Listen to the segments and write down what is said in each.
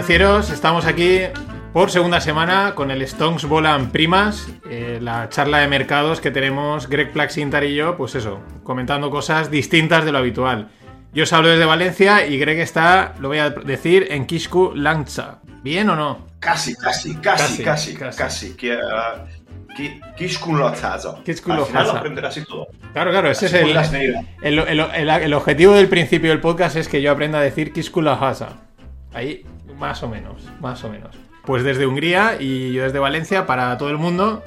financieros, estamos aquí por segunda semana con el Stonks Volan Primas, eh, la charla de mercados que tenemos Greg Plaxintar y yo, pues eso, comentando cosas distintas de lo habitual. Yo os hablo desde Valencia y Greg está, lo voy a decir, en Kisku Lancha. ¿Bien o no? Casi, casi, casi, casi, casi. Que, uh, Kisku Lancha. Al final lo aprenderás y todo. Claro, claro, ese es el, el, objetivo del principio del podcast es que yo aprenda a decir Kisku Ahí, más o menos, más o menos. Pues desde Hungría y yo desde Valencia para todo el mundo,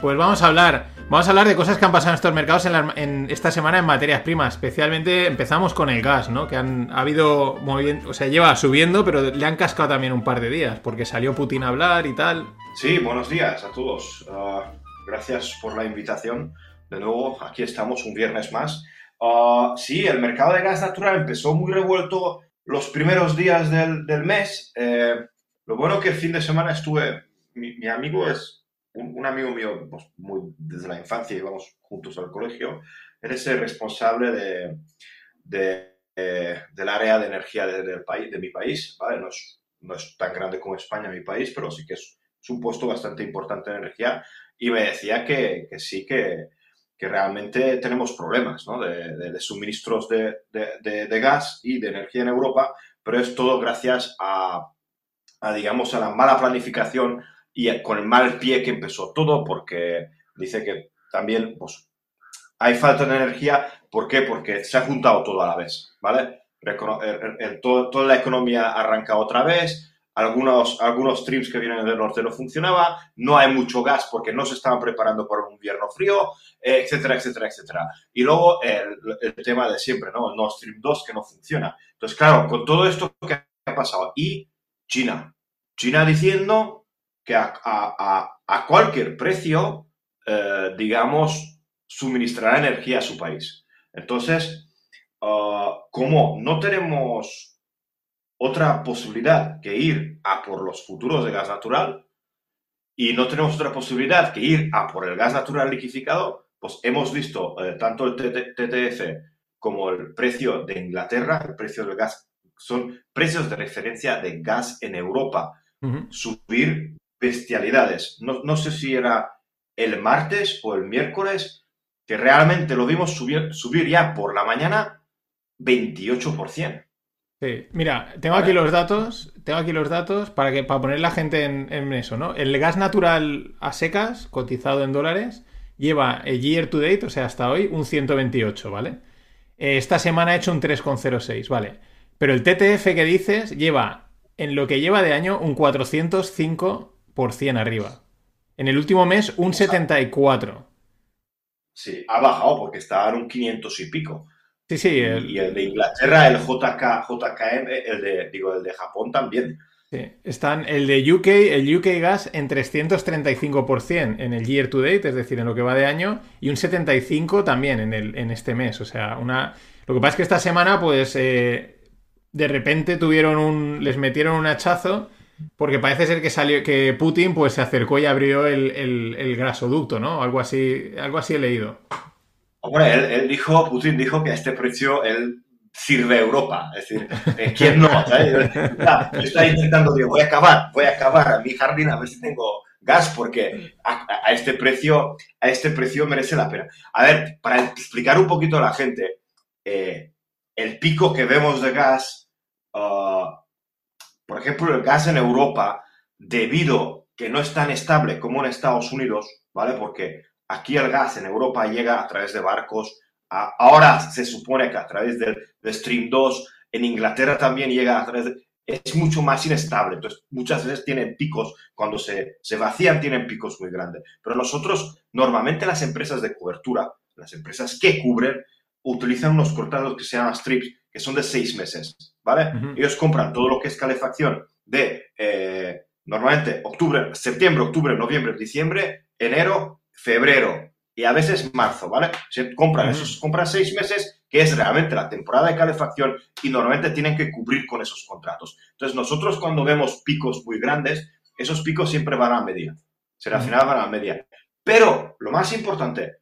pues vamos a hablar. Vamos a hablar de cosas que han pasado en estos mercados en, esta semana en materias primas. Especialmente empezamos con el gas, ¿no? Que han ha habido movimiento, o sea, lleva subiendo, pero le han cascado también un par de días, porque salió Putin a hablar y tal. Sí, buenos días a todos. Ah, gracias por la invitación. De nuevo, aquí estamos un viernes más. Ah, sí, el mercado de gas natural empezó muy revuelto los primeros días del, mes. Eh, lo bueno que el fin de semana estuve, mi, amigo es un, amigo mío pues, muy, desde la infancia, íbamos juntos al colegio, él es el responsable de, de, eh, del área de energía del país, de mi país, ¿vale? No es, no es, tan grande como España, mi país, pero sí que es, es un puesto bastante importante en energía y me decía que, que sí que, que realmente tenemos problemas ¿no? de, de, suministros de, de, gas y de energía en Europa, pero es todo gracias a, a, digamos, a la mala planificación y con el mal pie que empezó todo, porque dice que también pues, hay falta de energía. ¿Por qué? Porque se ha juntado todo a la vez, ¿vale? toda la economía arranca otra vez, algunos, algunos streams que vienen del norte no funcionaba, no hay mucho gas porque no se estaban preparando para un invierno frío, eh, etcétera, etcétera, etcétera. Y luego el, tema de siempre, ¿no? El Nord Stream 2 que no funciona. Entonces, claro, con todo esto que ha pasado, y China, China diciendo que a, a, a cualquier precio, eh, digamos, suministrará energía a su país. Entonces, uh, como no tenemos otra posibilidad que ir a por los futuros de gas natural y no tenemos otra posibilidad que ir a por el gas natural liquificado, pues hemos visto eh, tanto el TTF como el precio de Inglaterra, el precio del gas, son precios de referencia de gas en Europa, subir bestialidades. No, no, sé si era el martes o el miércoles, que realmente lo vimos subir, subir ya por la mañana 28%. Sí, mira, tengo aquí los datos, tengo aquí los datos para que para poner la gente en, eso, ¿no? El gas natural a secas, cotizado en dólares, lleva el year to date, o sea, hasta hoy, un 128, ¿vale? Eh, esta semana ha hecho un 3,06, ¿vale? Pero el TTF que dices lleva, en lo que lleva de año, un 405% arriba. En el último mes, un 74. Sí, ha bajado porque estaba en un 500 y pico. Sí, sí. Y el de Inglaterra, el JK, JKM, el de, digo, el de Japón también. Sí, están el de UK, el UK Gas en 335% en el year to date, es decir, en lo que va de año, y un 75% también en, el, en este mes. O sea, una. Lo que pasa es que esta semana, pues, eh, de repente tuvieron un. les metieron un hachazo. Porque parece ser que salió, que Putin pues se acercó y abrió el, el, el gasoducto, ¿no? Algo así, algo así he leído. Bueno, él, dijo, Putin dijo que a este precio él sirve a Europa. Es decir, eh, ¿quién no? Está, intentando, digo, voy a acabar, voy a acabar a mi jardín a ver si tengo gas porque a, este precio, a este precio merece la pena. A ver, para explicar un poquito a la gente, eh, el pico que vemos de gas, ah, por ejemplo, el gas en Europa, debido que no es tan estable como en Estados Unidos, ¿vale? Porque Aquí el gas en Europa llega a través de barcos. ahora se supone que a través del, Stream 2. En Inglaterra también llega a través de... Es mucho más inestable. Entonces, muchas veces tienen picos. Cuando se, se vacían, tienen picos muy grandes. Pero nosotros, normalmente las empresas de cobertura, las empresas que cubren, utilizan unos cortados que se llaman strips, que son de seis meses. ¿Vale? Ellos compran todo lo que es calefacción de eh, normalmente octubre, septiembre, octubre, noviembre, diciembre, enero, febrero y a veces marzo, ¿vale? Se compran esos, compran seis meses, que es realmente la temporada de calefacción y normalmente tienen que cubrir con esos contratos. Entonces, nosotros cuando vemos picos muy grandes, esos picos siempre van a media. Final van a media. Pero lo más importante,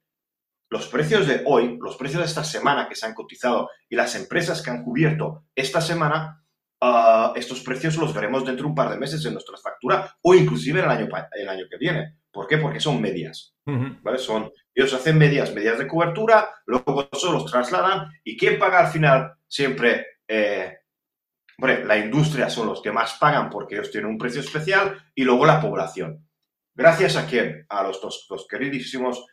los precios de hoy, los precios de esta semana que se han cotizado y las empresas que han cubierto esta semana, ah, estos precios los veremos dentro de un par de meses en nuestra factura o inclusive el año, el año que viene. ¿Por qué? Porque son medias. ¿vale? Son, ellos hacen medias, medias de cobertura, luego eso los trasladan y ¿quién paga al final? Siempre, eh, la industria son los que más pagan porque ellos tienen un precio especial y luego la población. ¿Gracias a quién? A los, dos queridísimos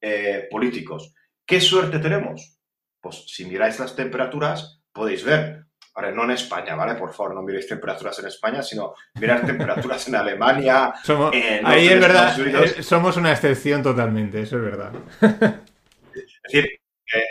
eh, políticos. ¿Qué suerte tenemos? Pues si miráis las temperaturas, podéis ver. Ahora, no en España, ¿vale? Por favor, no miréis temperaturas en España, sino mirar temperaturas en Alemania. ahí es verdad, eh, somos una excepción totalmente, eso es verdad. Es decir,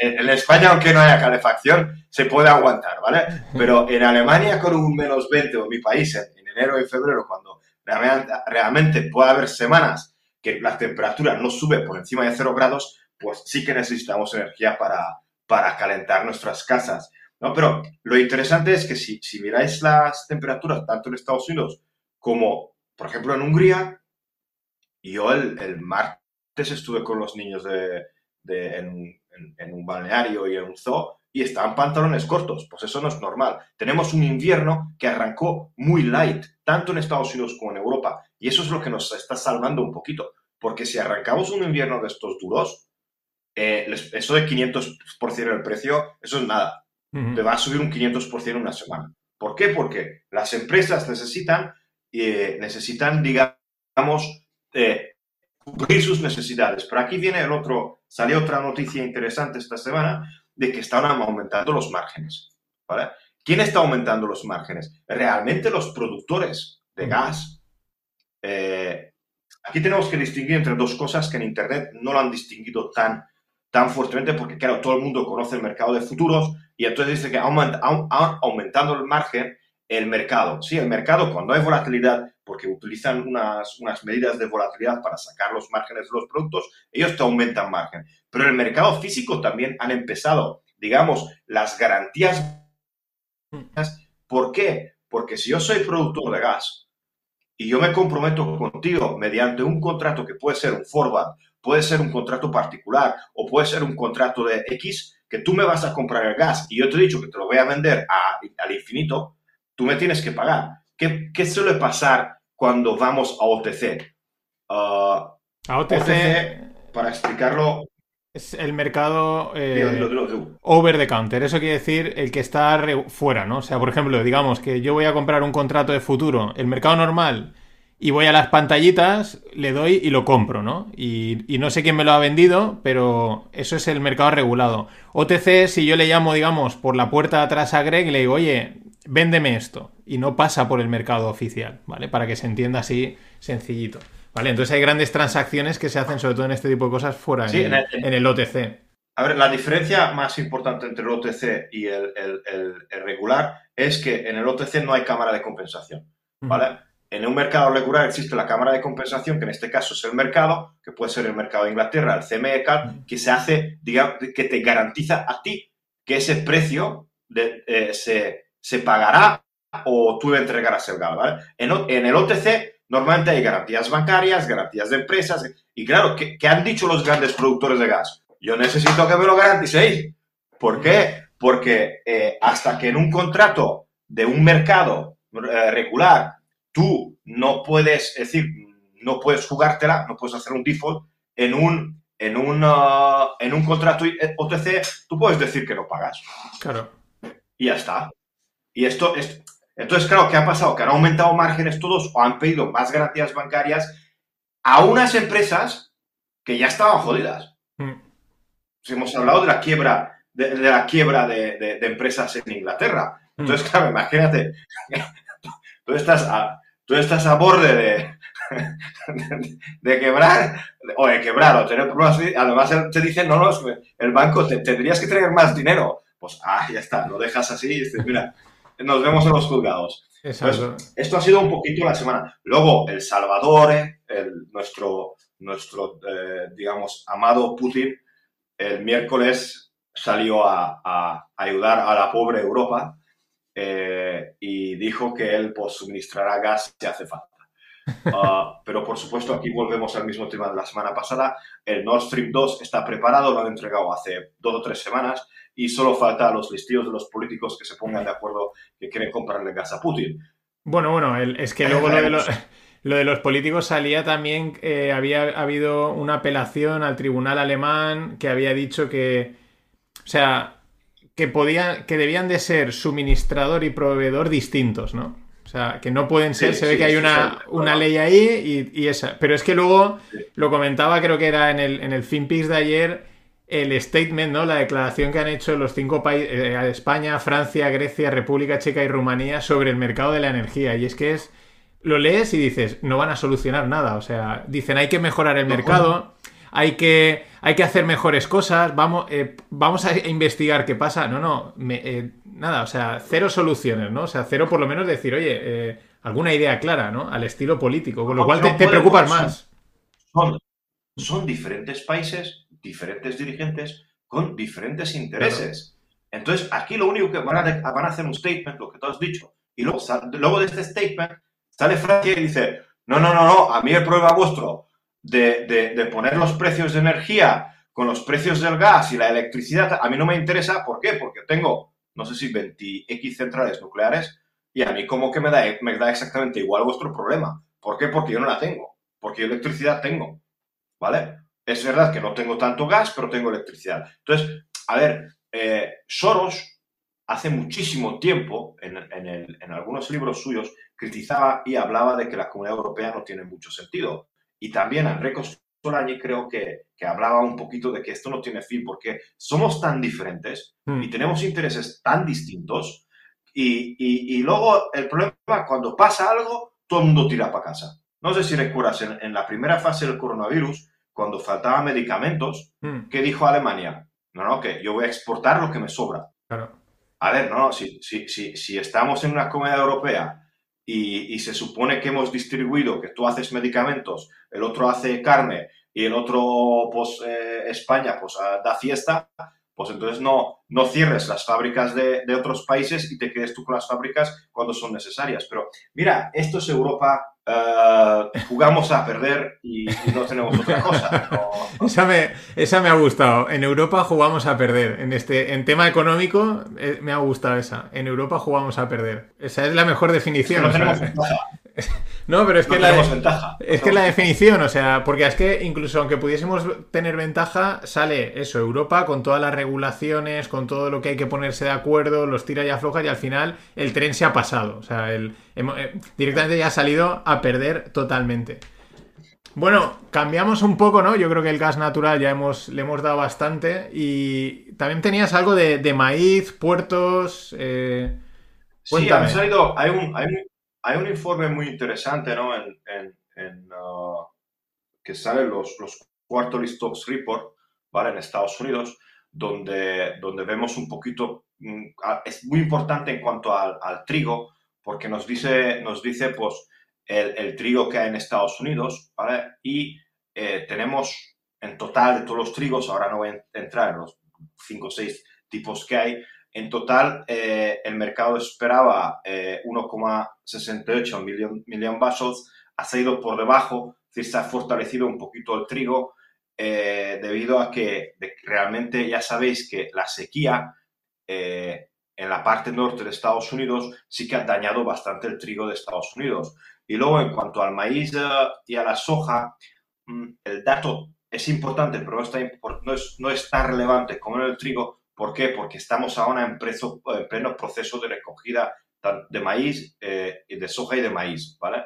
en España, aunque no haya calefacción, se puede aguantar, ¿vale? Pero en Alemania, con un menos 20, o mi país, en, enero y febrero, cuando realmente puede haber semanas que la temperatura no sube por encima de 0 grados, pues sí que necesitamos energía para, para calentar nuestras casas. ¿No? Pero lo interesante es que si, si miráis las temperaturas tanto en Estados Unidos como, por ejemplo, en Hungría, yo el, martes estuve con los niños de, en, un balneario y en un zoo y estaban pantalones cortos. Pues eso no es normal. Tenemos un invierno que arrancó muy light, tanto en Estados Unidos como en Europa. Y eso es lo que nos está salvando un poquito. Porque si arrancamos un invierno de estos duros, eh, eso de 500% el precio, eso es nada. Te va a subir un 500% en una semana. ¿Por qué? Porque las empresas necesitan, eh, necesitan digamos, eh, cubrir sus necesidades. Pero aquí viene el otro, salió otra noticia interesante esta semana de que están aumentando los márgenes. ¿vale? ¿Quién está aumentando los márgenes? Realmente los productores de gas. aquí tenemos que distinguir entre dos cosas que en Internet no lo han distinguido tan tan fuertemente porque, claro, todo el mundo conoce el mercado de futuros y entonces dice que ha aumentando el margen el mercado. Sí, el mercado cuando hay volatilidad, porque utilizan unas, unas medidas de volatilidad para sacar los márgenes de los productos, ellos te aumentan margen. Pero el mercado físico también han empezado, digamos, las garantías. ¿Por qué? Porque si yo soy productor de gas y yo me comprometo contigo mediante un contrato que puede ser un forward puede ser un contrato particular o puede ser un contrato de X que tú me vas a comprar el gas y yo te he dicho que te lo voy a vender al infinito, tú me tienes que pagar. ¿Qué, qué suele pasar cuando vamos a OTC? Ah, a OTC, para explicarlo, es el mercado eh, over the counter. Eso quiere decir el que está fuera, ¿no? O sea, por ejemplo, digamos que yo voy a comprar un contrato de futuro. El mercado normal y voy a las pantallitas, le doy y lo compro, ¿no? Y, no sé quién me lo ha vendido, pero eso es el mercado regulado. OTC, si yo le llamo, digamos, por la puerta de atrás a Greg y le digo, oye, véndeme esto, y no pasa por el mercado oficial, ¿vale? Para que se entienda así sencillito. ¿Vale? Entonces hay grandes transacciones que se hacen, sobre todo en este tipo de cosas, fuera en, el, OTC. A ver, la diferencia más importante entre el OTC y el, regular es que en el OTC no hay cámara de compensación, ¿vale? En un mercado regular existe la cámara de compensación, que en este caso es el mercado, que puede ser el mercado de Inglaterra, el CME, que se hace, digamos, que te garantiza a ti que ese precio eh, se, pagará o tú le entregarás el gas, ¿vale? En, el OTC normalmente hay garantías bancarias, garantías de empresas, y claro, ¿qué, han dicho los grandes productores de gas? Yo necesito que me lo garanticéis. ¿Por qué? Porque eh, hasta que en un contrato de un mercado eh, regular tú no puedes, es decir, no puedes jugártela, no puedes hacer un default en un, en un, en un contrato OTC, tú puedes decir que no pagas. Claro. Y ya está. Y esto es. Entonces, claro, ¿qué ha pasado? Que han aumentado márgenes todos o han pedido más garantías bancarias a unas empresas que ya estaban jodidas. Mm. hemos hablado de la quiebra, de, la quiebra de, de, empresas en Inglaterra. Entonces, mm. claro, imagínate, tú estás a, tú estás a borde de, de, quebrar o de quebrar o tener problemas. Además, te dicen, no, no, el banco te, tendrías que tener más dinero. Pues, ah, ya está, lo dejas así y dices, mira, nos vemos en los juzgados. esto ha sido un poquito la semana. Luego, El Salvador, el, nuestro, nuestro eh, digamos, amado Putin, el miércoles salió a, a ayudar a la pobre Europa eh, y dijo que él pues, suministrará gas si hace falta. Ah, pero por supuesto, aquí volvemos al mismo tema de la semana pasada. El Nord Stream 2 está preparado, lo han entregado hace dos o tres semanas y solo falta los listillos de los políticos que se pongan de acuerdo que quieren comprarle gas a Putin. Bueno, bueno, es que luego lo de, los, lo de los políticos salía también, eh, había habido una apelación al tribunal alemán que había dicho que, o sea, que podían, que debían de ser suministrador y proveedor distintos, ¿no? O sea, que no pueden ser, se ve que hay una, una, ley ahí y, esa. Pero es que luego lo comentaba, creo que era en el, en el FinPix de ayer, el statement, ¿no? La declaración que han hecho los cinco países, eh, España, Francia, Grecia, República Checa y Rumanía sobre el mercado de la energía. Y es que es, lo lees y dices, no van a solucionar nada. O sea, dicen, hay que mejorar el mercado, hay que, hay que hacer mejores cosas, vamos, eh, vamos a investigar qué pasa. No, no, eh, nada, o sea, cero soluciones, ¿no? O sea, cero por lo menos decir, oye, alguna idea clara, ¿no? Al estilo político, con lo cual te, te preocupas más. Son, son diferentes países diferentes dirigentes con diferentes intereses. Entonces, aquí lo único que van a, van a, hacer un statement, lo que tú has dicho, y luego, luego de este statement sale Francia y dice, no, no, no, no, a mí el problema vuestro de, de, poner los precios de energía con los precios del gas y la electricidad, a mí no me interesa, ¿por qué? Porque tengo, no sé si 20X centrales nucleares y a mí como que me da, me da exactamente igual vuestro problema. ¿Por qué? Porque yo no la tengo, porque electricidad tengo, ¿vale? Es verdad que no tengo tanto gas, pero tengo electricidad. Entonces, a ver, eh, Soros hace muchísimo tiempo, en, algunos libros suyos, criticaba y hablaba de que la comunidad europea no tiene mucho sentido. Y también Enrico Solani creo que, hablaba un poquito de que esto no tiene fin porque somos tan diferentes y hmm. tenemos intereses tan distintos y, luego el problema, cuando pasa algo, todo el mundo tira para casa. No sé si recuerdas, en la primera fase del coronavirus, cuando faltaban medicamentos, hmm. ¿qué dijo Alemania? No, no, que yo voy a exportar lo que me sobra. A ver, no, no, si, si, si, si estamos en una comunidad europea y, y, se supone que hemos distribuido que tú haces medicamentos, el otro hace carne y el otro, pues, eh, España, pues, ah, da fiesta, pues entonces no, no cierres las fábricas de, de, otros países y te quedes tú con las fábricas cuando son necesarias. Pero mira, esto es Europa eh, jugamos a perder y, no tenemos otra cosa. Esa, me, esa, me, ha gustado. En Europa jugamos a perder. En este en tema económico eh, me ha gustado esa. En Europa jugamos a perder. Esa es la mejor definición. no, pero es que, la, ventaja. es que la definición, o sea, porque es que incluso aunque pudiésemos tener ventaja, sale eso, Europa con todas las regulaciones, con todo lo que hay que ponerse de acuerdo, los tira y afloja y al final el tren se ha pasado. O sea, el, eh, directamente ya ha salido a perder totalmente. Bueno, cambiamos un poco, ¿no? Yo creo que el gas natural ya hemos, le hemos dado bastante. Y también tenías algo de, maíz, puertos. Eh... Sí, ha salido. Hay un, hay hay un informe muy interesante, ¿no? En, en, en uh, que salen los, los quarterly stocks report, ¿vale? En Estados Unidos, donde, donde vemos un poquito, mm, es muy importante en cuanto al, al trigo, porque nos dice, nos dice pues, el, el, trigo que hay en Estados Unidos, ¿vale? Y eh, tenemos en total de todos los trigos, ahora no voy a entrar en los 5 o 6 tipos que hay, en total eh, el mercado esperaba eh, 1,1 68 millón, millón vasos, ha salido por debajo, decir, se ha fortalecido un poquito el trigo eh, debido a que de, realmente ya sabéis que la sequía eh, en la parte norte de Estados Unidos sí que ha dañado bastante el trigo de Estados Unidos. Y luego en cuanto al maíz eh, y a la soja, mm, el dato es importante, pero no, está, no, es, no es tan relevante como en el trigo. ¿Por qué? Porque estamos ahora en, preso, eh, en pleno proceso de recogida de maíz, eh, de soja y de maíz, ¿vale?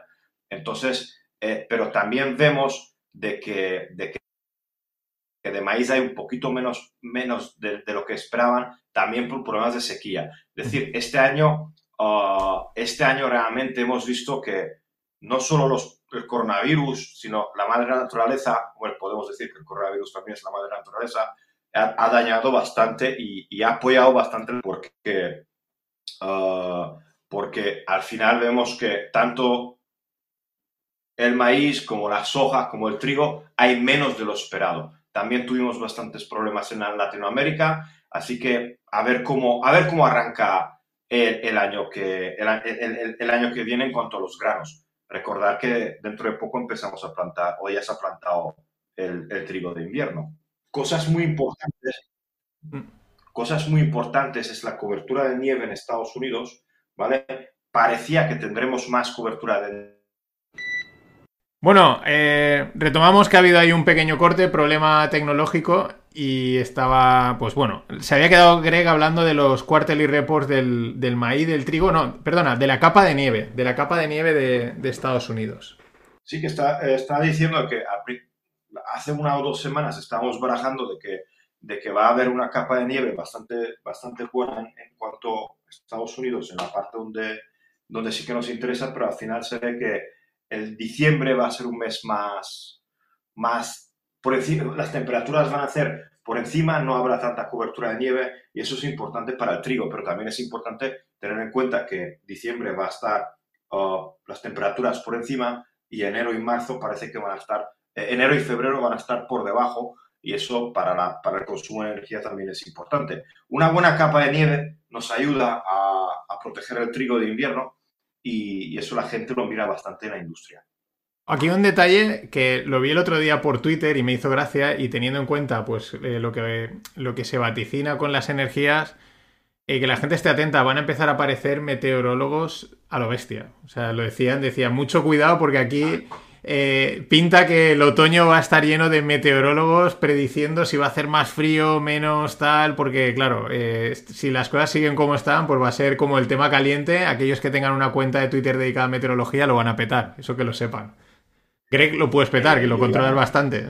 Entonces, eh, pero también vemos de que, de que, de maíz hay un poquito menos, menos de, lo que esperaban, también por problemas de sequía. Es decir, este año, ah, este año realmente hemos visto que no solo los, el coronavirus, sino la madre naturaleza, bueno, podemos decir que el coronavirus también es la madre naturaleza, ha, dañado bastante y, ha apoyado bastante porque, ah, porque al final vemos que tanto el maíz como la soja como el trigo hay menos de lo esperado. También tuvimos bastantes problemas en Latinoamérica, así que a ver cómo, a ver cómo arranca el, año que, el, año que viene en cuanto a los granos. recordar que dentro de poco empezamos a plantar, o ya se ha plantado el, trigo de invierno. Cosas muy importantes. Mm. Cosas muy importantes es la cobertura de nieve en Estados Unidos, ¿vale? Parecía que tendremos más cobertura de bueno, eh, retomamos que ha habido ahí un pequeño corte, problema tecnológico, y estaba, pues bueno, se había quedado Greg hablando de los quarterly reports del, del maíz, del trigo, no, perdona, de la capa de nieve, de la capa de nieve de, Estados Unidos. Sí, que está, está diciendo que hace una o dos semanas estábamos barajando de que, de que va a haber una capa de nieve bastante, bastante buena en, cuanto a Estados Unidos, en la parte donde, donde sí que nos interesa, pero al final se ve que el diciembre va a ser un mes más, más por encima, las temperaturas van a ser por encima, no habrá tanta cobertura de nieve y eso es importante para el trigo, pero también es importante tener en cuenta que diciembre va a estar uh, las temperaturas por encima y enero y marzo parece que van a estar, eh, enero y febrero van a estar por debajo y eso para, para el consumo de energía también es importante. Una buena capa de nieve nos ayuda a, proteger el trigo de invierno y, eso la gente lo mira bastante en la industria. Aquí un detalle que lo vi el otro día por Twitter y me hizo gracia y teniendo en cuenta pues eh, lo, que, lo que se vaticina con las energías, y que la gente esté atenta, van a empezar a aparecer meteorólogos a lo bestia. O sea, lo decían, decían, mucho cuidado porque aquí eh, pinta que el otoño va a estar lleno de meteorólogos prediciendo si va a hacer más frío, menos tal, porque claro, eh, si las cosas siguen como están, pues va a ser como el tema caliente. Aquellos que tengan una cuenta de Twitter dedicada a meteorología lo van a petar, eso que lo sepan. Greg lo puedes petar, que lo controlas bastante.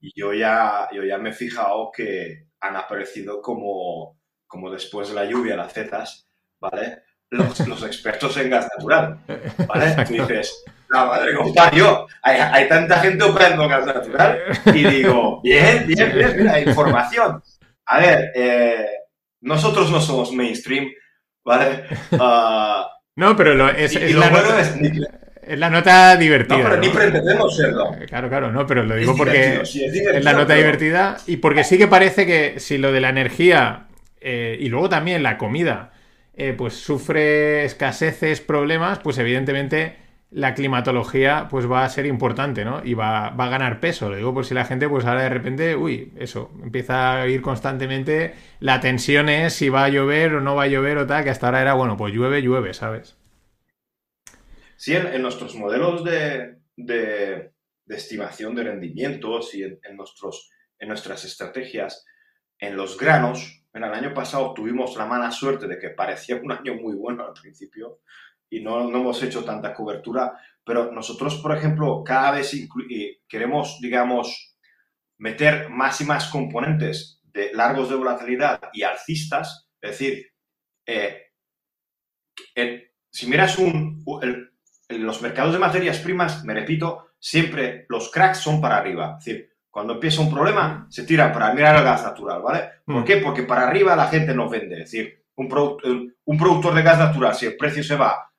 Y yo ya, yo ya me he fijado que han aparecido como, como después de la lluvia las zetas, ¿vale? Los, los expertos en gas natural, ¿vale? Tú dices, la madre compañero, hay, hay tanta gente operando gas natural. Y digo, bien, bien, bien, mira, información. A ver, eh, nosotros no somos mainstream, ¿vale? Uh, no, pero lo, es, es, la nota, es, la nota, divertida. No, pero ni pretendemos serlo. Claro, claro, no, pero lo digo porque es, la nota divertida y porque sí que parece que si lo de la energía eh, y luego también la comida, eh, pues sufre escaseces, problemas, pues evidentemente la climatología pues va a ser importante, ¿no? Y va, a ganar peso. Lo digo por si la gente pues ahora de repente, uy, eso, empieza a ir constantemente, la tensión es si va a llover o no va a llover o tal, que hasta ahora era, bueno, pues llueve, llueve, ¿sabes? Sí, en, nuestros modelos de, estimación de rendimientos y en, nuestros, en nuestras estrategias, en los granos, en el año pasado tuvimos la mala suerte de que parecía un año muy bueno al principio, y no, no, hemos hecho tanta cobertura, pero nosotros, por ejemplo, cada vez queremos, digamos, meter más y más componentes de largos de volatilidad y alcistas, es decir, eh, si miras un, los mercados de materias primas, me repito, siempre los cracks son para arriba. Es decir, cuando empieza un problema, se tira para mirar el gas natural, ¿vale? ¿Por mm. qué? Porque para arriba la gente no vende. Es decir, un, un productor de gas natural, si el precio se va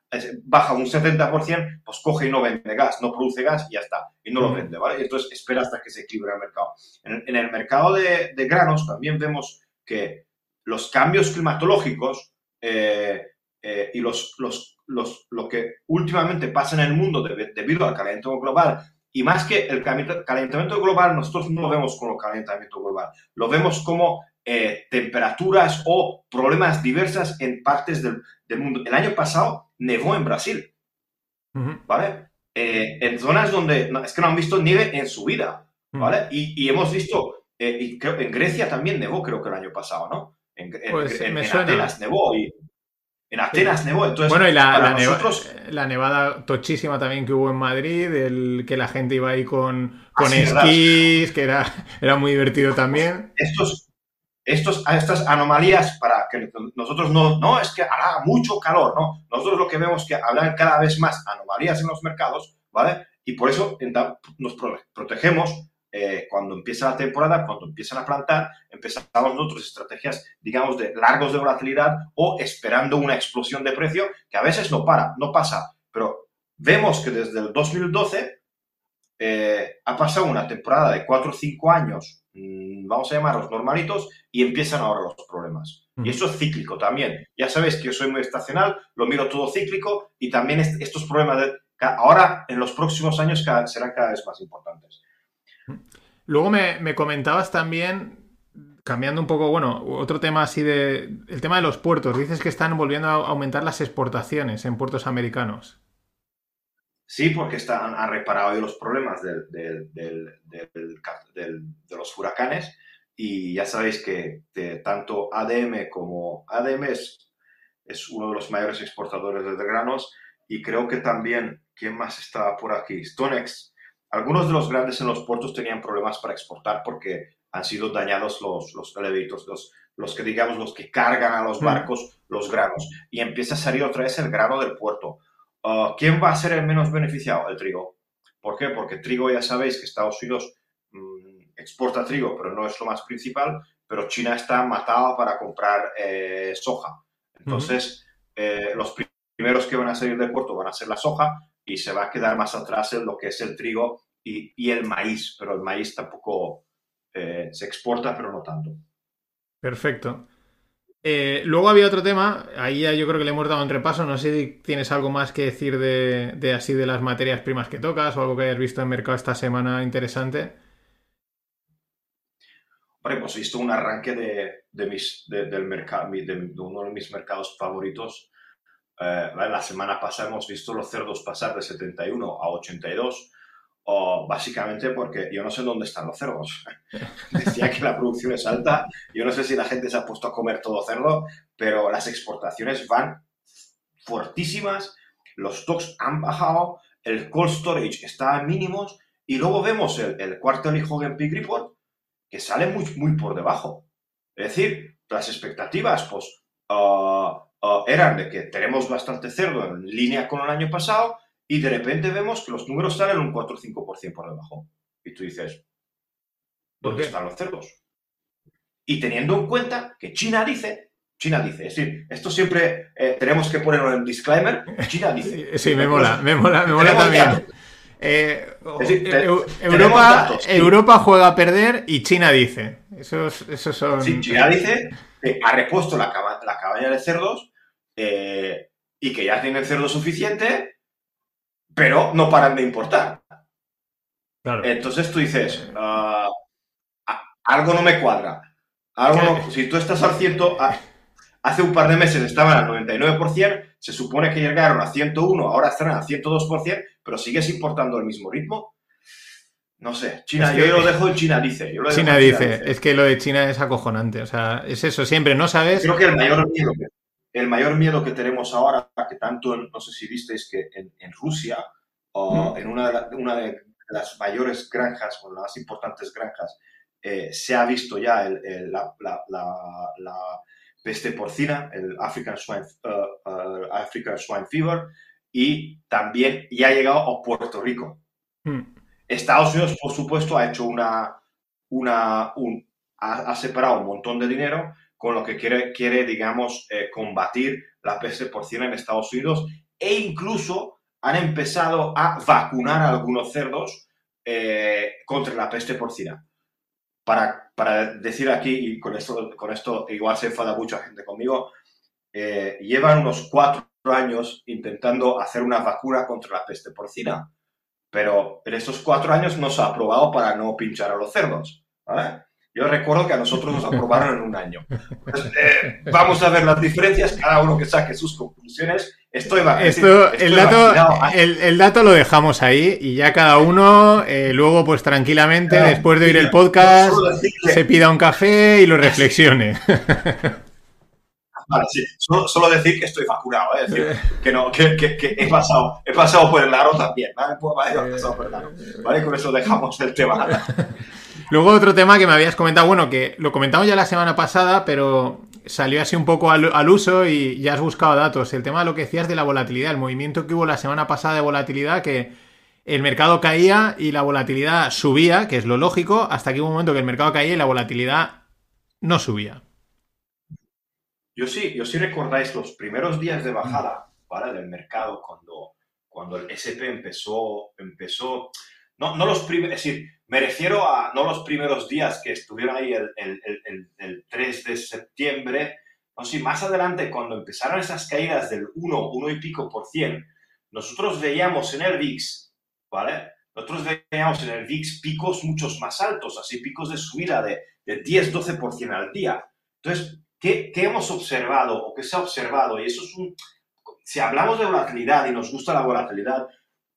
baja un 70%, pues coge y no vende gas, no produce gas y ya está, y no lo vende, ¿vale? Entonces espera hasta que se equilibre el mercado. En, el mercado de, granos también vemos que los cambios climatológicos eh, eh, y los, los, los, lo que últimamente pasa en el mundo debido al calentamiento global, y más que el calentamiento global, nosotros no lo vemos como calentamiento global, lo vemos como eh, temperaturas o problemas diversas en partes del, del mundo. El año pasado nevó en Brasil, ¿vale? Eh, en zonas donde es que no han visto nieve en su vida, ¿vale? y, hemos visto, eh, y creo, en Grecia también nevó, creo que el año pasado, ¿no? En, pues, Atenas nevó y en Atenas nevó. Entonces, bueno, y la, la, nevada tochísima también que hubo en Madrid, el que la gente iba ahí con, con esquís, que era, era muy divertido también. Estos, estas anomalías para que nosotros no, no es que hará mucho calor, no. Nosotros lo que vemos es que habrá cada vez más anomalías en los mercados, ¿vale? Y por eso nos protegemos eh, cuando empieza la temporada, cuando empiezan a plantar, empezamos nosotros estrategias, digamos, de largos de volatilidad o esperando una explosión de precio que a veces no para, no pasa. Pero vemos que desde el 2012 eh, ha pasado una temporada de 4 o 5 años vamos a llamarlos normalitos, y empiezan ahora los problemas. Y eso es cíclico también. Ya sabéis que yo soy muy estacional, lo miro todo cíclico y también estos problemas de, ahora en los próximos años serán cada vez más importantes. Luego me, me comentabas también cambiando un poco, bueno, otro tema así de. El tema de los puertos. Dices que están volviendo a aumentar las exportaciones en puertos americanos. Sí, porque están, han reparado hoy los problemas de los huracanes y ya sabéis que tanto ADM como ADM es, es, uno de los mayores exportadores de granos y creo que también, ¿quién más está por aquí? Stonex. Algunos de los grandes en los puertos tenían problemas para exportar porque han sido dañados los, los los, los que digamos, los que cargan a los barcos los granos. Y empieza a salir otra vez el grano del puerto. Uh, ¿Quién va a ser el menos beneficiado? El trigo. ¿Por qué? Porque trigo ya sabéis que Estados Unidos mm, exporta trigo, pero no es lo más principal, pero China está matado para comprar eh, soja. Entonces, eh, los primeros que van a salir del puerto van a ser la soja y se va a quedar más atrás en lo que es el trigo y, y el maíz, pero el maíz tampoco eh, se exporta, pero no tanto. Perfecto. Eh, luego había otro tema, ahí ya yo creo que le hemos dado un repaso, no sé si tienes algo más que decir de, así de las materias primas que tocas o algo que hayas visto en mercado esta semana interesante. Bueno, pues he visto un arranque de, mis, del mercado, de, uno de mis mercados favoritos. Eh, la semana pasada hemos visto los cerdos pasar de 71 a 82 o básicamente porque yo no sé dónde están los cerdos. Decía que la producción es alta, yo no sé si la gente se ha puesto a comer todo cerdo, pero las exportaciones van fuertísimas, los stocks han bajado, el cold storage está a mínimos y luego vemos el, el Quarterly Hogan Peak Report que sale muy, muy por debajo. Es decir, las expectativas pues, uh, uh, eran de que tenemos bastante cerdo en línea con el año pasado, y de repente vemos que los números salen un 4 o 5% por debajo. Y tú dices, ¿dónde están los cerdos? Y teniendo en cuenta que China dice, China dice, es decir, esto siempre eh, tenemos que ponerlo en disclaimer, China dice. Sí, me mola, me mola, me mola también. Eh, Europa, Europa juega a perder y China dice. Esos, esos son... Sí, China dice que ha repuesto la, cabaña de cerdos eh, y que ya tienen cerdo suficiente pero no paran de importar. Entonces tú dices, ah, algo no me cuadra. Algo si tú estás al 100, hace un par de meses estaban al 99%, se supone que llegaron a 101, ahora están al 102%, pero sigues importando el mismo ritmo. No sé, China, yo lo dejo en China dice. China, dice. es que lo de China es acojonante, o sea, es eso, siempre, no sabes. Creo que el mayor miedo el mayor miedo que tenemos ahora, que tanto, no sé si visteis que en, Rusia, o en una de, una de, las mayores granjas, o las más importantes granjas, eh, se ha visto ya la, peste porcina, el African Swine, uh, uh, African Swine Fever, y también ya ha llegado a Puerto Rico. Hmm. Estados Unidos, por supuesto, ha hecho una, una ha, separado un montón de dinero con lo que quiere, quiere digamos, eh, combatir la peste porcina en Estados Unidos e incluso han empezado a vacunar a algunos cerdos eh, contra la peste porcina. Para, para, decir aquí, y con esto, con esto igual se enfada mucha gente conmigo, eh, llevan unos cuatro años intentando hacer una vacuna contra la peste porcina, pero en estos cuatro años no se ha aprobado para no pinchar a los cerdos. ¿vale? Yo recuerdo que a nosotros nos aprobaron en un año. Eh, vamos a ver las diferencias, cada uno que saque sus conclusiones. Estoy, Esto, el, dato, el, dato lo dejamos ahí y ya cada uno eh, luego pues tranquilamente, después de oír el podcast, se pida un café y lo reflexione. Vale, sí. Solo, decir que estoy vacunado, ¿eh? es decir, que, no, que, que, he, pasado, he pasado por el aro también, ¿vale? Pues, he pasado por el aro, ¿vale? Con eso dejamos el tema. Luego otro tema que me habías comentado, bueno, que lo comentamos ya la semana pasada, pero salió así un poco al, uso y ya has buscado datos. El tema de lo que decías de la volatilidad, el movimiento que hubo la semana pasada de volatilidad, que el mercado caía y la volatilidad subía, que es lo lógico, hasta que hubo un momento que el mercado caía y la volatilidad no subía. Yo sí, yo sí recordáis los primeros días de bajada, ¿vale? Del mercado, cuando, cuando el SP empezó, empezó no, no los primeros, es decir, me refiero a no los primeros días que estuvieron ahí el, el, el, 3 de septiembre, no sé, más adelante cuando empezaron esas caídas del 1, 1 y pico por cien, nosotros veíamos en el VIX, ¿vale? Nosotros veíamos en el VIX picos muchos más altos, así picos de subida de, de 10, 12% al día. Entonces, ¿qué, ¿qué, hemos observado o qué se ha observado? Y eso es un... Si hablamos de volatilidad y nos gusta la volatilidad,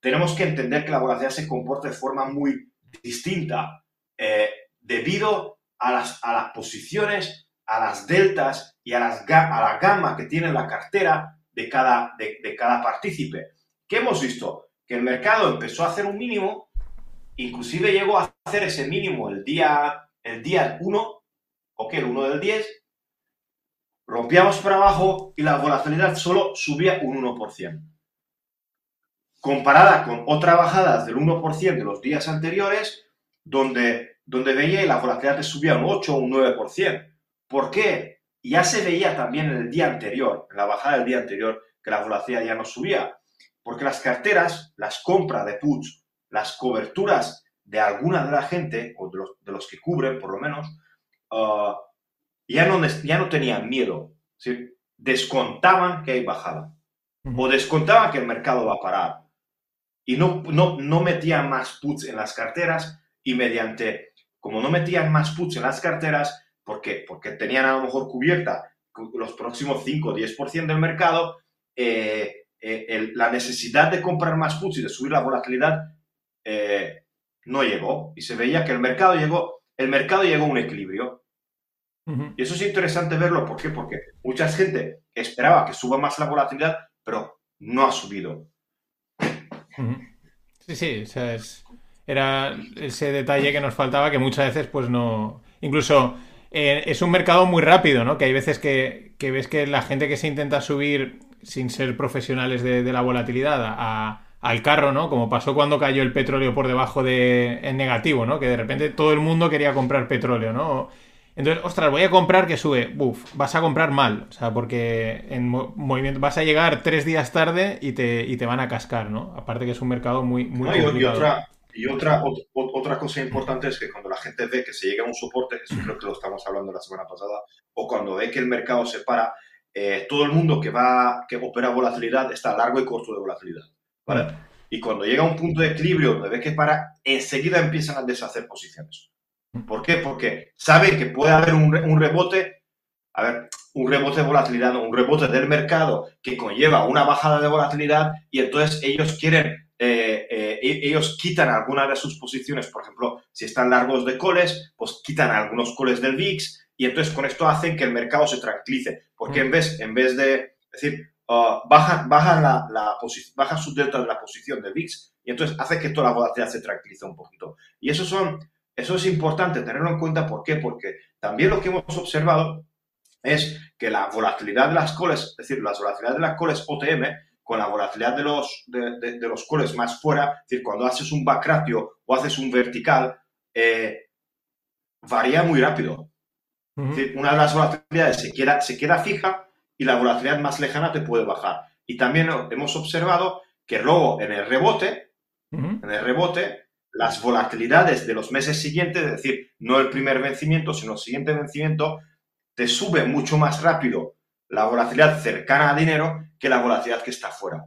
tenemos que entender que la volatilidad se comporta de forma muy distinta eh, debido a las, a las posiciones, a las deltas y a, las, a la gama que tiene la cartera de cada, de, cada partícipe. ¿Qué hemos visto? Que el mercado empezó a hacer un mínimo, inclusive llegó a hacer ese mínimo el día, el día 1, o el 1 del 10, rompíamos para abajo y la volatilidad solo subía un 1% comparada con otras bajadas del 1% de los días anteriores, donde, donde veía la volatilidad subía un 8 o un 9%. ¿Por qué? Ya se veía también en el día anterior, en la bajada del día anterior, que la volatilidad ya no subía. Porque las carteras, las compras de puts, las coberturas de alguna de la gente, o de los, que cubren por lo menos, uh, ya, no, ya no tenían miedo. Descontaban que hay bajada. O descontaban que el mercado va a parar y no, no, no metían más puts en las carteras y mediante, como no metían más puts en las carteras, ¿por qué? Porque tenían a lo mejor cubierta los próximos 5 o 10% del mercado, eh, eh, la necesidad de comprar más puts y de subir la volatilidad eh, no llegó y se veía que el mercado llegó, el mercado llegó a un equilibrio. Y eso es interesante verlo, ¿por qué? Porque mucha gente esperaba que suba más la volatilidad, pero no ha subido. Sí, sí, era ese detalle que nos faltaba que muchas veces pues no... Incluso eh, es un mercado muy rápido, ¿no? Que hay veces que, ves que la gente que se intenta subir sin ser profesionales de, la volatilidad al carro, ¿no? Como pasó cuando cayó el petróleo por debajo de en negativo, ¿no? Que de repente todo el mundo quería comprar petróleo, ¿no? Entonces, ostras, voy a comprar que sube. Buf, vas a comprar mal. O sea, porque en movimiento vas a llegar tres días tarde y te, y te van a cascar, ¿no? Aparte que es un mercado muy, muy y, otra, y otra, otra cosa importante es que cuando la gente ve que se llega a un soporte, eso creo que lo estamos hablando la semana pasada, o cuando ve que el mercado se para, eh, todo el mundo que va, que opera volatilidad está largo y corto de volatilidad. ¿vale? Mm. Y cuando llega a un punto de equilibrio donde ve que para, enseguida empiezan a deshacer posiciones. ¿Por qué? Porque saben que puede haber un, rebote, a ver, un rebote de volatilidad, un rebote del mercado que conlleva una bajada de volatilidad y entonces ellos quieren, eh, eh, e, ellos quitan algunas de sus posiciones, por ejemplo, si están largos de coles, pues quitan algunos coles del VIX y entonces con esto hacen que el mercado se tranquilice, porque en vez, en vez de, decir, uh, bajan, la, la baja su delta de la posición del VIX y entonces hace que toda la volatilidad se tranquilice un poquito. Y eso son eso es importante tenerlo en cuenta. ¿Por qué? Porque también lo que hemos observado es que la volatilidad de las coles, es decir, la volatilidad de las coles OTM con la volatilidad de los, de, los coles más fuera, es decir, cuando haces un back ratio o haces un vertical, eh, varía muy rápido. Es decir, una de las volatilidades se queda, se queda fija y la volatilidad más lejana te puede bajar. Y también hemos observado que luego en el rebote, en el rebote, las volatilidades de los meses siguientes, es decir, no el primer vencimiento, sino el siguiente vencimiento, te sube mucho más rápido la volatilidad cercana a dinero que la volatilidad que está fuera.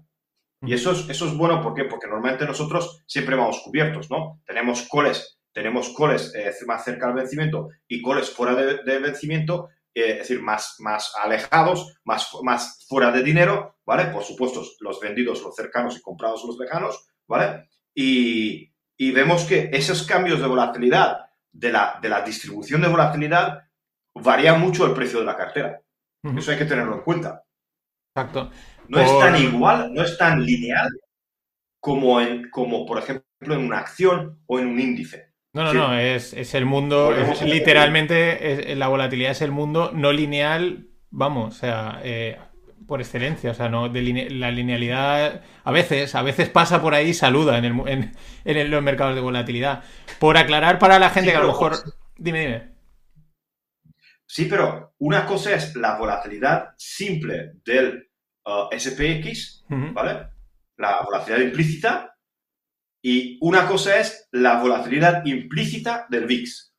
Y eso es, eso es bueno, ¿por qué? Porque normalmente nosotros siempre vamos cubiertos, ¿no? Tenemos coles, tenemos coles eh, más cerca al vencimiento y coles fuera de, vencimiento, eh, es decir, más, más alejados, más, más fuera de dinero, ¿vale? Por supuesto, los vendidos, los cercanos y comprados los lejanos, ¿vale? Y, y vemos que esos cambios de volatilidad, de la, de la distribución de volatilidad, varía mucho el precio de la cartera. Eso hay que tenerlo en cuenta. Exacto. No es tan igual, no es tan lineal como, en, como, por ejemplo, en una acción o en un índice. No, no, no, es, el mundo, literalmente la volatilidad es el mundo no lineal, vamos, o sea, eh, por excelencia. O sea, no, de la linealidad a veces, a veces pasa por ahí y saluda en, el, en, los mercados de volatilidad. Por aclarar para la gente que a lo mejor. Dime, dime. Sí, pero una cosa es la volatilidad simple del uh, SPX, ¿vale? La volatilidad implícita. Y una cosa es la volatilidad implícita del VIX.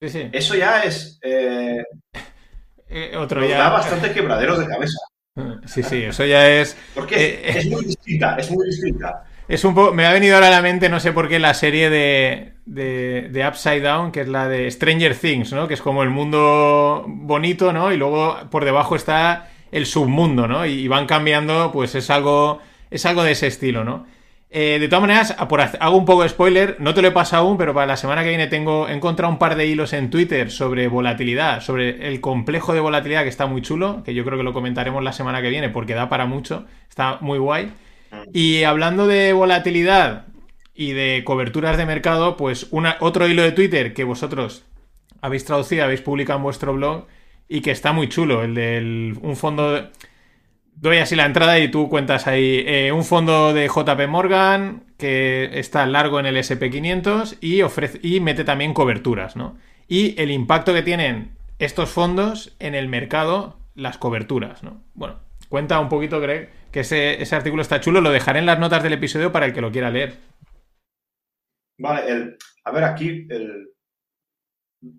Eso ya es... Eh, eh, otro ya... da bastante quebraderos de cabeza. Sí, sí, eso ya es... Porque es, muy distinta, es muy distinta. Es un poco... Me ha venido ahora a la mente, no sé por qué, la serie de, de, Upside Down, que es la de Stranger Things, ¿no? Que es como el mundo bonito, ¿no? Y luego por debajo está el submundo, ¿no? Y, van cambiando, pues es algo... Es algo de ese estilo, ¿no? Eh, de todas maneras, hago un poco de spoiler, no te lo he pasado aún, pero para la semana que viene tengo encontrado un par de hilos en Twitter sobre volatilidad, sobre el complejo de volatilidad que está muy chulo, que yo creo que lo comentaremos la semana que viene porque da para mucho, está muy guay. Y hablando de volatilidad y de coberturas de mercado, pues una, otro hilo de Twitter que vosotros habéis traducido, habéis publicado en vuestro blog y que está muy chulo, el de un fondo... De, doy así la entrada y tú cuentas ahí eh, un fondo de JP Morgan que está largo en el SP500 y, y mete también coberturas, ¿no? Y el impacto que tienen estos fondos en el mercado, las coberturas, ¿no? Bueno, cuenta un poquito, Greg, que ese, artículo está chulo, lo dejaré en las notas del episodio para el que lo quiera leer. Vale, a ver, aquí el,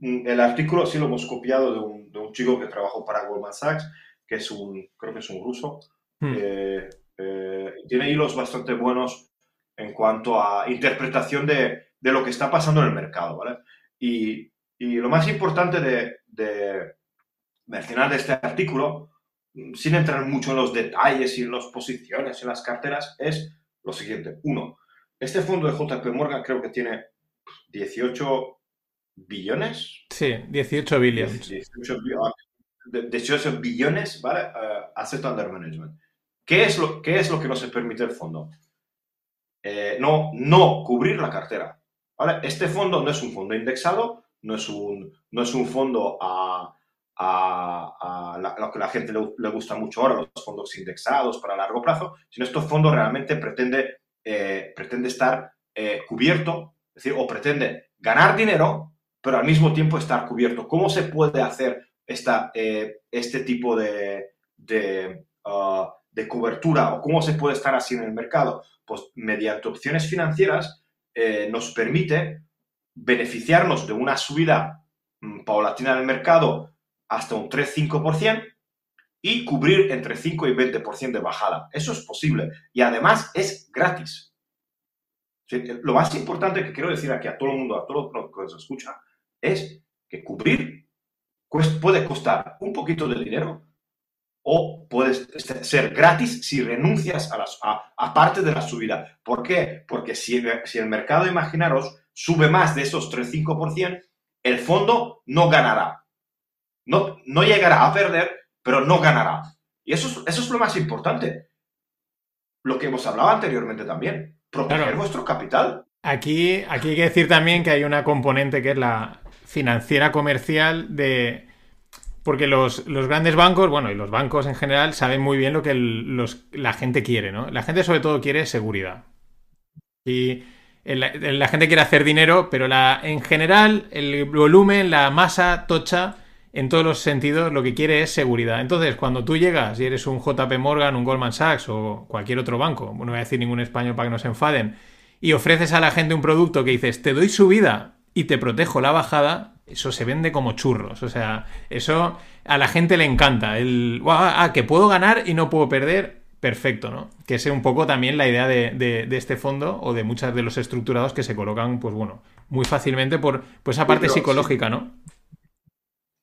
el artículo sí lo hemos copiado de un, de un chico que trabajó para Goldman Sachs que es un, creo que es un ruso, hmm. eh, tiene hilos bastante buenos en cuanto a interpretación de, de, lo que está pasando en el mercado, ¿vale? Y, y lo más importante de, de, mencionar de este artículo, sin entrar mucho en los detalles y en las posiciones, en las carteras, es lo siguiente. Uno, este fondo de JP Morgan creo que tiene 18 billones. Sí, 18 billones. 18 billones 18 billones, ¿vale? Uh, asset under management. ¿Qué es, lo, ¿Qué es lo que no se permite el fondo? Eh, no, no cubrir la cartera. ¿vale? Este fondo no es un fondo indexado, no es un, no es un fondo a, a, lo que la gente le, gusta mucho ahora, los fondos indexados para largo plazo, sino este fondo realmente pretende, eh, pretende estar eh, cubierto, es decir, o pretende ganar dinero, pero al mismo tiempo estar cubierto. ¿Cómo se puede hacer esta, eh, este tipo de, uh, de, cobertura o cómo se puede estar así en el mercado? Pues mediante opciones financieras eh, nos permite beneficiarnos de una subida mm, paulatina del mercado hasta un 3-5% y cubrir entre 5 y 20% de bajada. Eso es posible y además es gratis. Lo más importante que quiero decir aquí a todo el mundo, a todo los que nos escucha, es que cubrir puede costar un poquito de dinero o puede ser gratis si renuncias a, las, a, parte de la subida. ¿Por qué? Porque si, si el mercado, imaginaros, sube más de esos 3-5%, el fondo no ganará. No, no llegará a perder, pero no ganará. Y eso es, eso es lo más importante. Lo que hemos hablado anteriormente también. Proteger vuestro capital. Aquí, aquí hay que decir también que hay una componente que es la, financiera comercial de... Porque los, grandes bancos, bueno, y los bancos en general, saben muy bien lo que la gente quiere, ¿no? La gente sobre todo quiere seguridad. Y la, gente quiere hacer dinero, pero la, en general el volumen, la masa tocha, en todos los sentidos, lo que quiere es seguridad. Entonces, cuando tú llegas y eres un JP Morgan, un Goldman Sachs o cualquier otro banco, no voy a decir ningún español para que no se enfaden, y ofreces a la gente un producto que dices, te doy subida y te protejo la bajada, eso se vende como churros. O sea, eso a la gente le encanta. El, ah, que puedo ganar y no puedo perder, perfecto, ¿no? Que es un poco también la idea de, este fondo o de muchos de los estructurados que se colocan, pues bueno, muy fácilmente por pues esa parte psicológica, ¿no?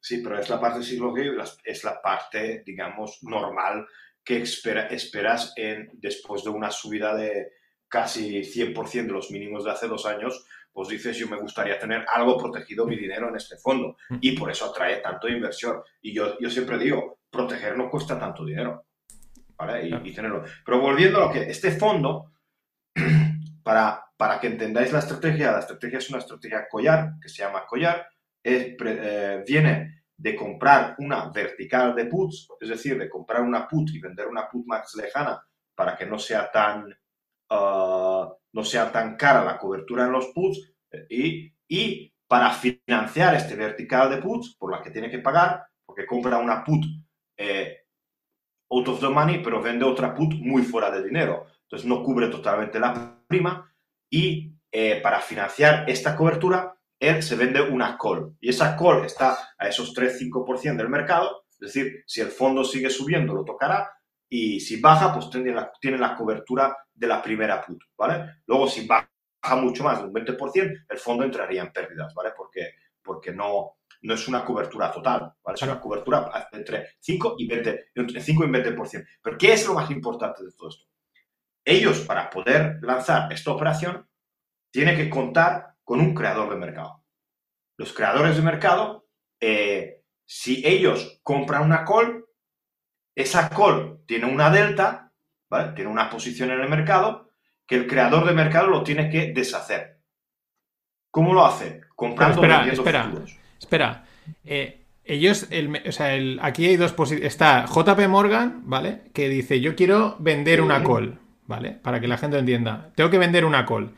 Sí, pero es la parte psicológica, es la parte, digamos, normal que espera, esperas en, después de una subida de casi 100% de los mínimos de hace dos años, pues dices, yo me gustaría tener algo protegido mi dinero en este fondo. Mm. Y por eso atrae tanto inversión. Y yo, yo siempre digo, proteger no cuesta tanto dinero. ¿Vale? Y, tenerlo. Pero volviendo a lo que, este fondo, para, para que entendáis la estrategia, la estrategia es una estrategia collar, que se llama collar, eh, viene de comprar una vertical de puts, es decir, de comprar una put y vender una put más lejana para que no sea tan, uh, no sea tan cara la cobertura en los puts y, y para financiar este vertical de puts por la que tiene que pagar, porque compra una put eh, out of the money, pero vende otra put muy fuera de dinero. Entonces no cubre totalmente la prima y eh, para financiar esta cobertura, él se vende una call. Y esa call está a esos 3-5% del mercado, es decir, si el fondo sigue subiendo, lo tocará, y si baja, pues tiene la, tiene la cobertura de la primera put, ¿vale? Luego, si baja mucho más de un 20%, el fondo entraría en pérdidas, ¿vale? Porque, porque no, no es una cobertura total, ¿vale? Es una cobertura entre 5 y 20, entre 5 y 20%. Pero ¿qué es lo más importante de todo esto? Ellos, para poder lanzar esta operación, tienen que contar con un creador de mercado. Los creadores de mercado, eh, si ellos compran una call, esa call tiene una delta, ¿vale? Tiene una posición en el mercado que el creador de mercado lo tiene que deshacer. ¿Cómo lo hace? Comprando espera, espera, espera. Eh, ellos, o sea, aquí hay dos posiciones. Está JP Morgan, ¿vale? Que dice, yo quiero vender una call, ¿vale? Para que la gente entienda. Tengo que vender una call.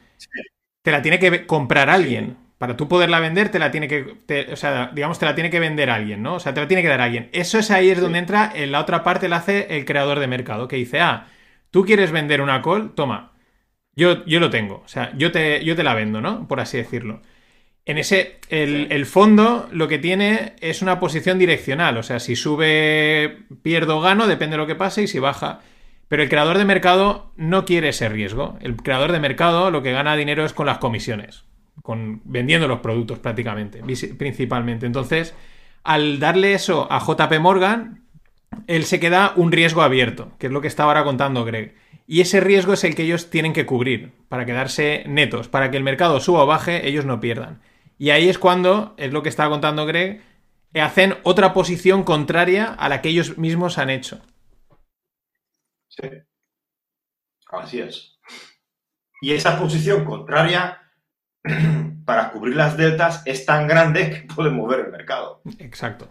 Te la tiene que comprar alguien para tú poderla vender, te la tiene que, o sea, digamos, te la tiene que vender alguien, ¿no? O sea, te la tiene que dar alguien. Eso es ahí es donde entra, en la otra parte la hace el creador de mercado, que dice, ah, tú quieres vender una call, toma, yo, yo lo tengo, o sea, yo te, yo te la vendo, ¿no? Por así decirlo. En ese, el, el, fondo lo que tiene es una posición direccional, o sea, si sube, pierdo o gano, depende de lo que pase, y si baja. Pero el creador de mercado no quiere ese riesgo. El creador de mercado lo que gana dinero es con las comisiones con, vendiendo los productos prácticamente, principalmente. Entonces, al darle eso a JP Morgan, él se queda un riesgo abierto, que es lo que estaba ahora contando Greg. Y ese riesgo es el que ellos tienen que cubrir para quedarse netos, para que el mercado suba o baje, ellos no pierdan. Y ahí es cuando, es lo que estaba contando Greg, hacen otra posición contraria a la que ellos mismos han hecho. Sí. Así es. Y esa posición contraria para cubrir las deltas es tan grande que puede mover el mercado. Exacto.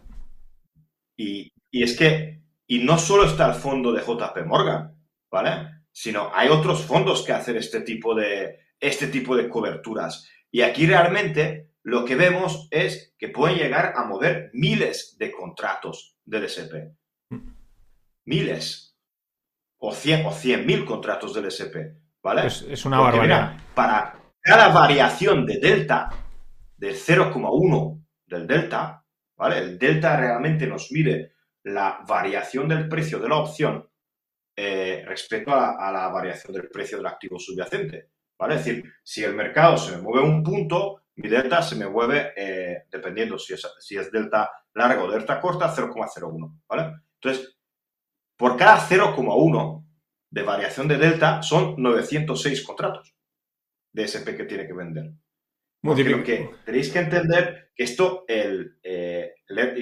Y, es que, y no solo está el fondo de JP Morgan, ¿vale? Sino hay otros fondos que hacen este tipo de, este tipo de coberturas. Y aquí realmente lo que vemos es que pueden llegar a mover miles de contratos del SP. Mm. Miles. O 100 o mil contratos del SP. ¿Vale? Es, una barbaridad. para, cada variación de delta, de 0,1 del delta, ¿vale? El delta realmente nos mide la variación del precio de la opción eh, respecto a la, variación del precio del activo subyacente, ¿vale? Es decir, si el mercado se me mueve un punto, mi delta se me mueve, eh, dependiendo si es, si es delta largo o delta corta, 0,01, ¿vale? Entonces, por cada 0,1 de variación de delta son 906 contratos de SP que tiene que vender. Muy que tenéis que entender que esto, el, eh,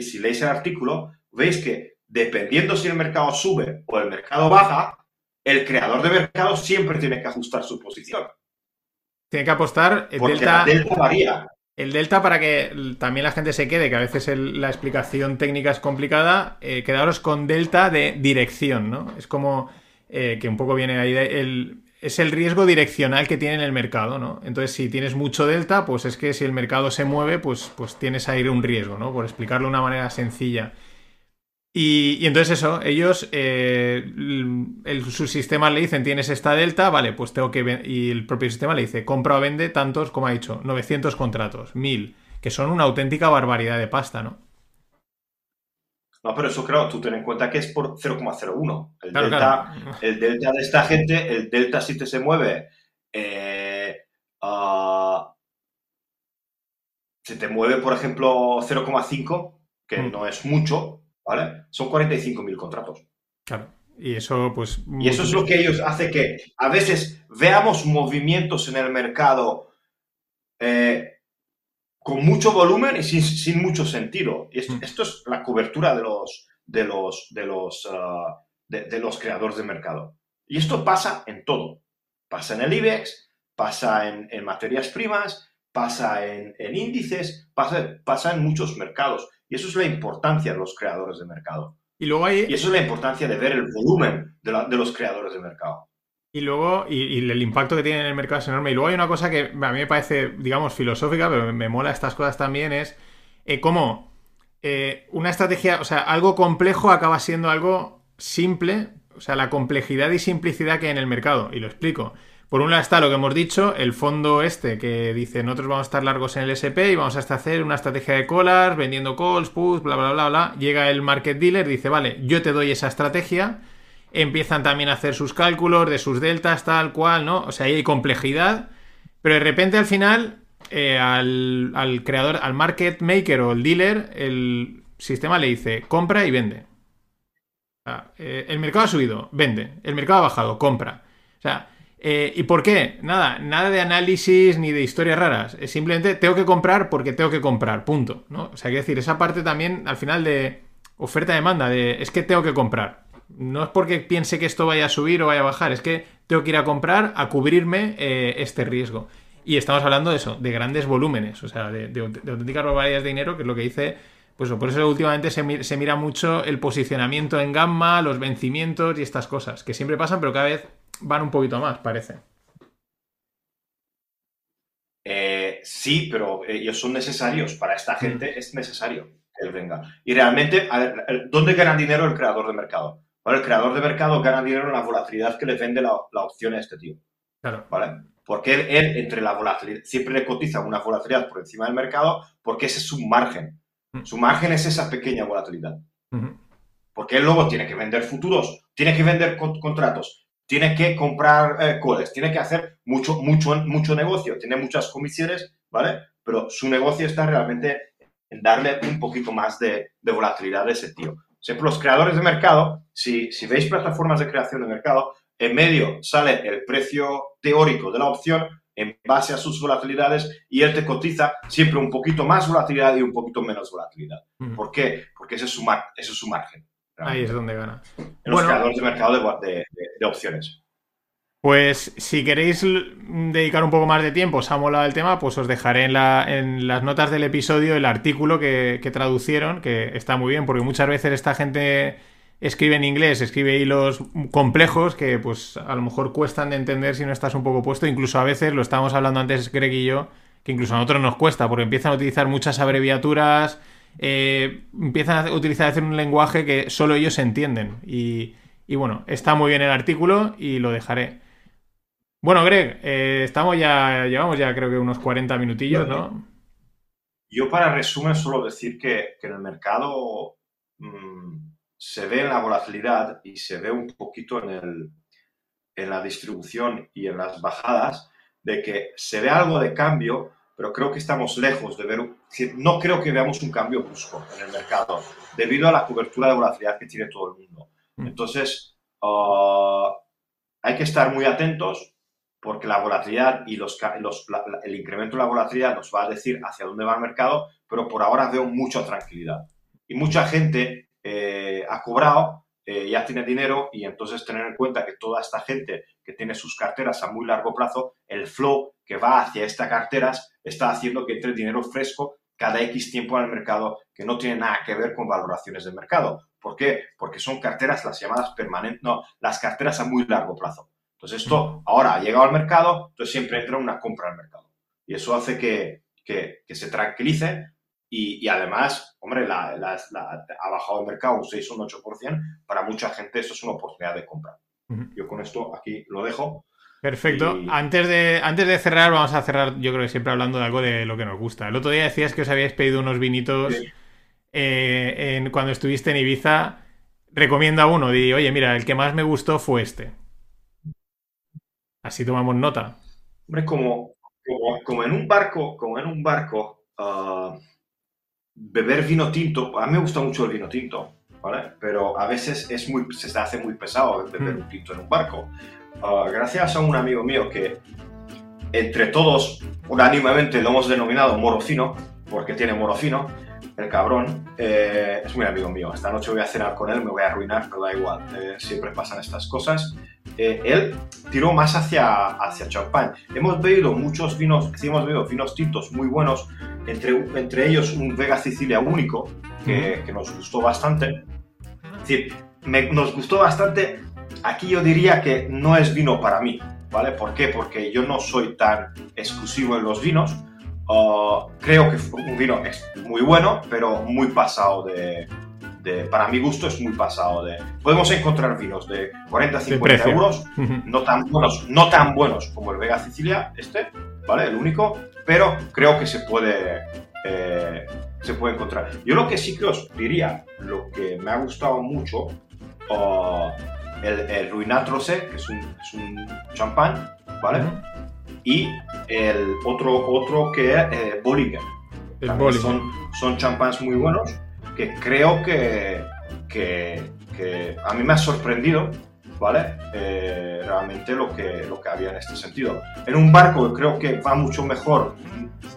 si leéis el artículo, veis que dependiendo si el mercado sube o el mercado baja, el creador de mercado siempre tiene que ajustar su posición. Tiene que apostar el delta, varía. El delta para que también la gente se quede, que a veces la explicación técnica es complicada, eh, quedaros con delta de dirección, ¿no? Es como eh, que un poco viene ahí de, el, es el riesgo direccional que tiene en el mercado, ¿no? Entonces, si tienes mucho delta, pues es que si el mercado se mueve, pues, pues tienes ahí un riesgo, ¿no? Por explicarlo de una manera sencilla. Y, entonces eso, ellos, eh, su sistema le dicen, tienes esta delta, vale, pues tengo que... Y el propio sistema le dice, compra o vende tantos, como ha dicho, 900 contratos, 1000, que son una auténtica barbaridad de pasta, ¿no? No, pero eso, claro, tú ten en cuenta que es por 0,01. El, delta, el delta de esta gente, el delta si te se mueve, eh, se te mueve, por ejemplo, 0,5, que mm. no es mucho, ¿vale? Son 45.000 contratos. Claro. Y eso, pues. Y eso es lo que ellos hace que a veces veamos movimientos en el mercado eh, con mucho volumen y sin, mucho sentido. Mm. esto, es la cobertura de los, de los, de los, ah, de, los creadores de mercado. Y esto pasa en todo. Pasa en el IBEX, pasa en, materias primas, pasa en, índices, pasa, pasa, en muchos mercados. Y eso es la importancia de los creadores de mercado. Y, luego hay... y eso es la importancia de ver el volumen de, de los creadores de mercado. Y luego, y, el impacto que tiene en el mercado es enorme. Y luego hay una cosa que a mí me parece, digamos, filosófica, pero me, mola estas cosas también, es eh, cómo eh, una estrategia, o sea, algo complejo acaba siendo algo simple, o sea, la complejidad y simplicidad que hay en el mercado. Y lo explico. por un lado está lo que hemos dicho, el fondo este que dice nosotros vamos a estar largos en el SP y vamos hasta hacer una estrategia de colas, vendiendo calls, puts, bla, bla, bla, bla. Llega el market dealer, dice, vale, yo te doy esa estrategia. Empiezan también a hacer sus cálculos de sus deltas, tal cual, ¿no? O sea, ahí hay complejidad. Pero de repente al final, eh, al, al creador, al market maker o el dealer, el sistema le dice, compra y vende. Eh, el mercado ha subido, vende. El mercado ha bajado, compra. O sea, eh, ¿y por qué? Nada, nada de análisis ni de historias raras. Es simplemente tengo que comprar porque tengo que comprar, punto. ¿no? O sea, hay que decir, esa parte también al final de oferta-demanda, de es que tengo que comprar. No es porque piense que esto vaya a subir o vaya a bajar, es que tengo que ir a comprar a cubrirme eh, este riesgo. Y estamos hablando de eso, de grandes volúmenes, o sea, de, auténticas barbaridades de dinero, que es lo que dice pues por eso últimamente se, mira mucho el posicionamiento en gamma, los vencimientos y estas cosas, que siempre pasan, pero cada vez van un poquito más, parece. Eh, sí, pero ellos son necesarios. Para esta gente es necesario que él venga. Y realmente, ¿dónde gana dinero el creador de mercado? El creador de mercado gana dinero en la volatilidad que le vende la, opción a este tío. Claro. ¿Vale? Porque él, él, entre la volatilidad, siempre le cotiza una volatilidad por encima del mercado porque ese es su margen. Mm. Su margen es esa pequeña volatilidad. Porque él luego tiene que vender futuros, tiene que vender contratos, tiene que comprar eh, coles, tiene que hacer mucho, mucho, mucho negocio, tiene muchas comisiones, ¿vale? Pero su negocio está realmente en darle un poquito más de, volatilidad a ese tío. Siempre los creadores de mercado, si, si veis plataformas de creación de mercado, en medio sale el precio teórico de la opción, en base a sus volatilidades y él te cotiza siempre un poquito más volatilidad y un poquito menos volatilidad. ¿Por qué? Porque ese es su, mar ese es su margen. Ahí es donde gana. En los creadores de mercado de, opciones. Pues si queréis dedicar un poco más de tiempo, os ha molado el tema, pues os dejaré en, la, en las notas del episodio el artículo que, traducieron, que está muy bien, porque muchas veces esta gente escribe en inglés, escribe hilos complejos que pues a lo mejor cuestan de entender si no estás un poco puesto. Incluso a veces, lo estábamos hablando antes Greg y yo, que incluso a nosotros nos cuesta porque empiezan a utilizar muchas abreviaturas, eh, empiezan a utilizar hacer un lenguaje que solo ellos entienden. Y, bueno, está muy bien el artículo y lo dejaré. Bueno, Greg, eh, estamos ya, llevamos ya creo que unos 40 minutillos, ¿no? Yo para resumen suelo decir que, en el mercado... Mm, se ve en la volatilidad y se ve un poquito en, el, en la distribución y en las bajadas de que se ve algo de cambio, pero creo que estamos lejos de ver, no creo que veamos un cambio brusco en el mercado, debido a la cobertura de volatilidad que tiene todo el mundo. Mm. Entonces, ah, hay que estar muy atentos porque la volatilidad y los, el incremento de la volatilidad nos va a decir hacia dónde va el mercado, pero por ahora veo mucha tranquilidad. Y mucha gente eh, ha cobrado, eh, ya tiene dinero y entonces tener en cuenta que toda esta gente que tiene sus carteras a muy largo plazo, el flow que va hacia estas carteras está haciendo que entre dinero fresco cada X tiempo al mercado que no tiene nada que ver con valoraciones del mercado. ¿Por qué? Porque son carteras las llamadas permanentes, no, las carteras a muy largo plazo. Entonces esto ahora ha llegado al mercado, entonces siempre entra una compra al mercado. Y eso hace que, que, que se tranquilice y, además, hombre, la, ha bajado el mercado un 6 o un 8%. Para mucha gente eso es una oportunidad de compra. Yo con esto aquí lo dejo. Perfecto. Antes, de, antes de cerrar, vamos a cerrar, yo creo que siempre hablando de algo de lo que nos gusta. El otro día decías que os habíais pedido unos vinitos eh, en, cuando estuviste en Ibiza. Recomienda uno. Di, oye, mira, el que más me gustó fue este. Así tomamos nota. Hombre, como, como, en un barco, como en un barco, ah, beber vino tinto, a mí me gusta mucho el vino tinto, ¿vale? Pero a veces es muy, se hace muy pesado beber mm. un tinto en un barco. Ah, gracias a un amigo mío que entre todos unánimemente lo hemos denominado morofino, porque tiene morofino, el cabrón, eh, es muy amigo mío. Esta noche voy a cenar con él, me voy a arruinar, pero da igual, eh, siempre pasan estas cosas. Eh, él tiró más hacia, hacia champán. Hemos bebido muchos vinos, sí hemos bebido vinos tintos muy buenos, entre, entre ellos un Vega Sicilia único, que, que nos gustó bastante. Es decir, nos gustó bastante. Aquí yo diría que no es vino para mí, ¿vale? ¿Por qué? Porque yo no soy tan exclusivo en los vinos. Uh, creo que fue un vino muy bueno, pero muy pasado de, para mi gusto es muy pasado de... Podemos encontrar vinos de 40, 50 euros, no tan, buenos, no tan buenos como el Vega Sicilia, este, ¿vale? El único, pero creo que se puede, eh, se puede encontrar. Yo lo que sí que os diría, lo que me ha gustado mucho, el, el Ruinat Rosé, que es un, es un champán, ¿vale? Y el otro, otro que es eh, Bollinger. Son, son champáns muy buenos que creo que, que, que, a mí me ha sorprendido, ¿vale? Eh, realmente lo que, lo que había en este sentido. En un barco creo que va mucho mejor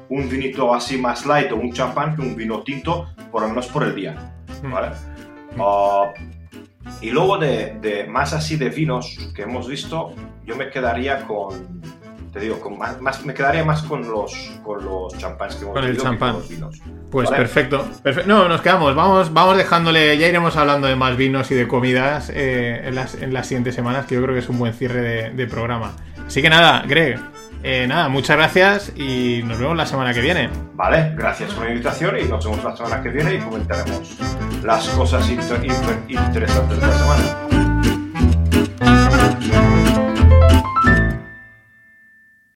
un vinito así más light o un champán que un vino tinto, por lo menos por el día, mm. ¿vale? Mm. Ah, y luego de, de, más así de vinos que hemos visto, yo me quedaría con, te digo, con más, me quedaría más con los, con los champáns que hemos con el champán. Con los vinos. Pues perfecto, perfecto. No, nos quedamos. Vamos, vamos dejándole. Ya iremos hablando de más vinos y de comidas eh, en, las, en, las, siguientes semanas, que yo creo que es un buen cierre de, programa. Así que nada, Greg, eh, nada, muchas gracias y nos vemos la semana que viene. Vale, gracias por la invitación y nos vemos la semana que viene y comentaremos las cosas interesantes de la semana.